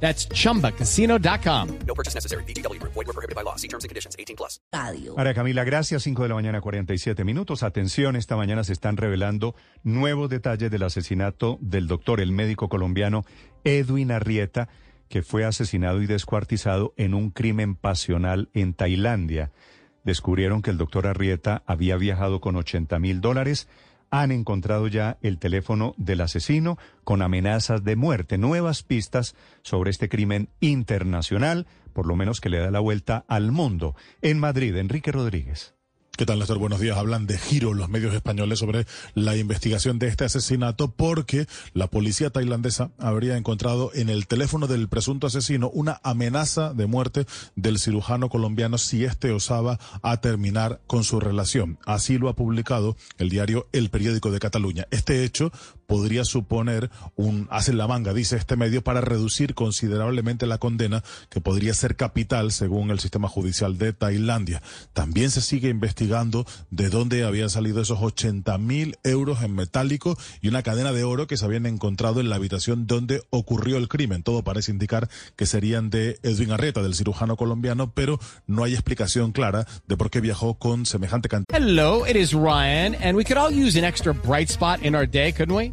That's chumbacasino.com. No purchase necessary. BGW. Void were prohibited by law. See terms and conditions. 18 plus. María Camila, gracias. 5 de la mañana, 47 minutos. Atención, esta mañana se están revelando nuevos detalles del asesinato del doctor, el médico colombiano Edwin Arrieta, que fue asesinado y descuartizado en un crimen pasional en Tailandia. Descubrieron que el doctor Arrieta había viajado con 80 mil dólares. Han encontrado ya el teléfono del asesino con amenazas de muerte, nuevas pistas sobre este crimen internacional, por lo menos que le da la vuelta al mundo. En Madrid, Enrique Rodríguez. ¿Qué tal, Néstor? Buenos días. Hablan de giro los medios españoles sobre la investigación de este asesinato porque la policía tailandesa habría encontrado en el teléfono del presunto asesino una amenaza de muerte del cirujano colombiano si éste osaba a terminar con su relación. Así lo ha publicado el diario El Periódico de Cataluña. Este hecho podría suponer un hace la manga, dice este medio, para reducir considerablemente la condena que podría ser capital según el sistema judicial de Tailandia. También se sigue investigando de dónde habían salido esos 80 mil euros en metálico y una cadena de oro que se habían encontrado en la habitación donde ocurrió el crimen. Todo parece indicar que serían de Edwin Arrieta, del cirujano colombiano, pero no hay explicación clara de por qué viajó con semejante cantidad. Hello, it is Ryan, and we could all use an extra bright spot in our day, couldn't we?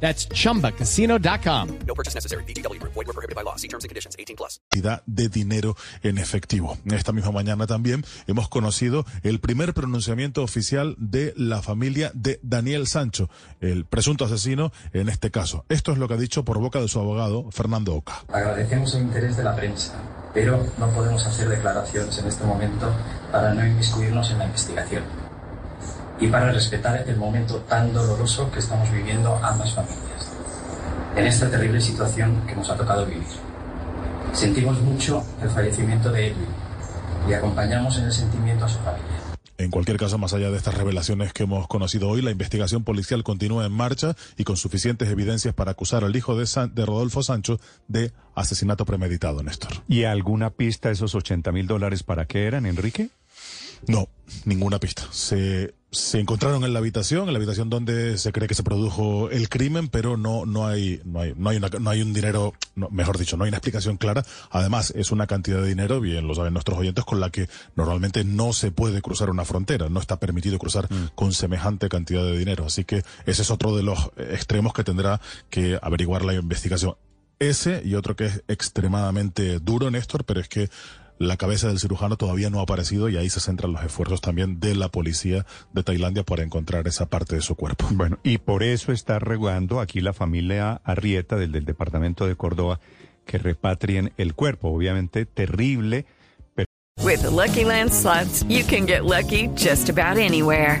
That's chumbacasino.com. No purchase necessary. BGW. Void were prohibited by law. See terms and conditions. 18 plus. cantidad de dinero en efectivo. Esta misma mañana también hemos conocido el primer pronunciamiento oficial de la familia de Daniel Sancho, el presunto asesino en este caso. Esto es lo que ha dicho por boca de su abogado, Fernando Oca. Agradecemos el interés de la prensa, pero no podemos hacer declaraciones en este momento para no inmiscuirnos en la investigación y para respetar el momento tan doloroso que estamos viviendo ambas familias, en esta terrible situación que nos ha tocado vivir. Sentimos mucho el fallecimiento de Edwin y acompañamos en el sentimiento a su familia. En cualquier caso, más allá de estas revelaciones que hemos conocido hoy, la investigación policial continúa en marcha y con suficientes evidencias para acusar al hijo de, San- de Rodolfo Sancho de asesinato premeditado, Néstor. ¿Y alguna pista esos 80 mil dólares para qué eran, Enrique? No, ninguna pista. Se, se encontraron en la habitación, en la habitación donde se cree que se produjo el crimen, pero no, no hay, no hay, no hay una, no hay un dinero, no, mejor dicho, no hay una explicación clara. Además, es una cantidad de dinero, bien lo saben nuestros oyentes, con la que normalmente no se puede cruzar una frontera, no está permitido cruzar con semejante cantidad de dinero. Así que ese es otro de los extremos que tendrá que averiguar la investigación. Ese y otro que es extremadamente duro, Néstor, pero es que la cabeza del cirujano todavía no ha aparecido y ahí se centran los esfuerzos también de la policía de Tailandia para encontrar esa parte de su cuerpo. Bueno, y por eso está rogando aquí la familia Arrieta del, del departamento de Córdoba que repatrien el cuerpo. Obviamente terrible, With the Lucky Land slots, you can get lucky just about anywhere.